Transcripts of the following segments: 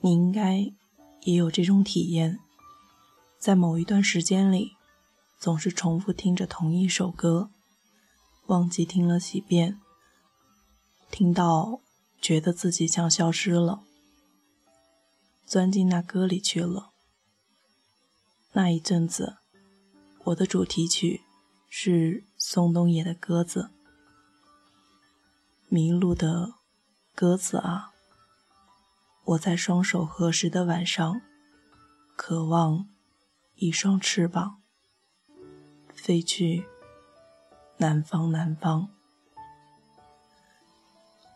你应该也有这种体验，在某一段时间里，总是重复听着同一首歌，忘记听了几遍，听到觉得自己像消失了，钻进那歌里去了。那一阵子，我的主题曲是宋冬野的《鸽子》，迷路的鸽子啊。我在双手合十的晚上，渴望一双翅膀，飞去南方，南方。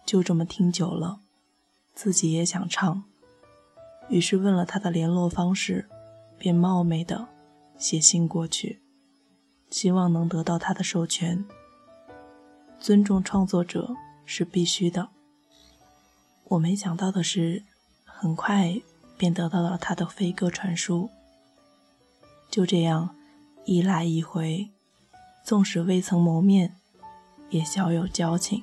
就这么听久了，自己也想唱，于是问了他的联络方式，便冒昧的写信过去，希望能得到他的授权。尊重创作者是必须的。我没想到的是。很快便得到了他的飞鸽传书。就这样，一来一回，纵使未曾谋面，也小有交情。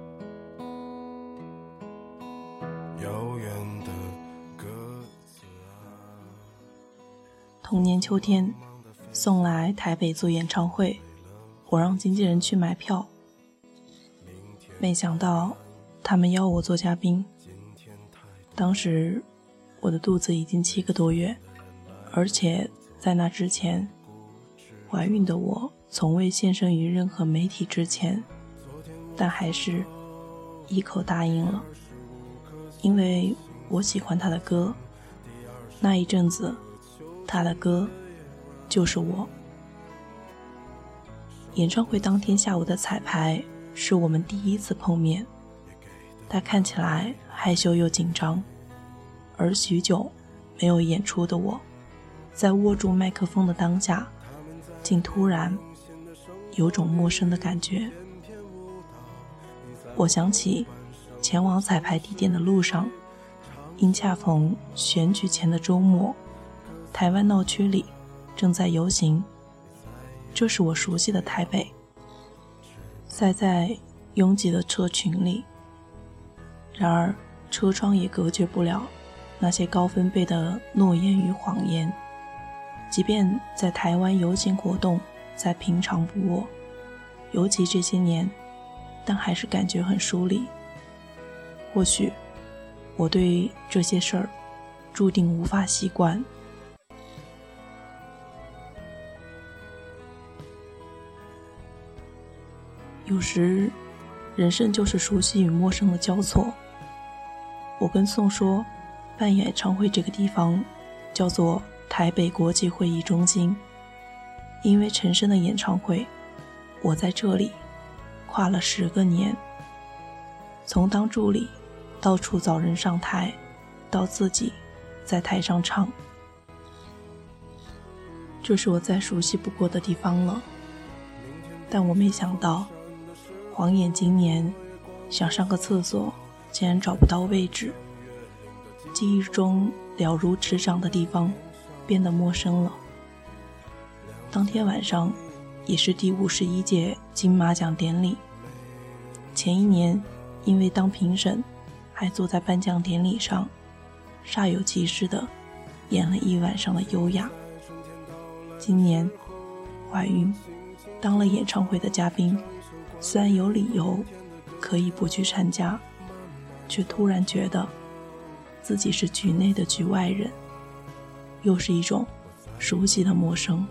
同年秋天，送来台北做演唱会。我让经纪人去买票，没想到他们邀我做嘉宾。当时我的肚子已经七个多月，而且在那之前，怀孕的我从未现身于任何媒体之前，但还是一口答应了，因为我喜欢他的歌。那一阵子，他的歌就是我。演唱会当天下午的彩排是我们第一次碰面，他看起来害羞又紧张，而许久没有演出的我，在握住麦克风的当下，竟突然有种陌生的感觉。我想起前往彩排地点的路上，因恰逢选举前的周末，台湾闹区里正在游行。这是我熟悉的台北，塞在拥挤的车群里。然而，车窗也隔绝不了那些高分贝的诺言与谎言。即便在台湾游行活动再平常不过，尤其这些年，但还是感觉很疏离。或许，我对这些事儿注定无法习惯。有时，人生就是熟悉与陌生的交错。我跟宋说，办演唱会这个地方叫做台北国际会议中心，因为陈升的演唱会，我在这里跨了十个年，从当助理到处找人上台，到自己在台上唱，这是我再熟悉不过的地方了。但我没想到。晃眼今年，想上个厕所，竟然找不到位置。记忆中了如指掌的地方，变得陌生了。当天晚上，也是第五十一届金马奖典礼。前一年，因为当评审，还坐在颁奖典礼上，煞有其事的演了一晚上的优雅。今年，怀孕，当了演唱会的嘉宾。虽然有理由可以不去参加，却突然觉得自己是局内的局外人，又是一种熟悉的陌生。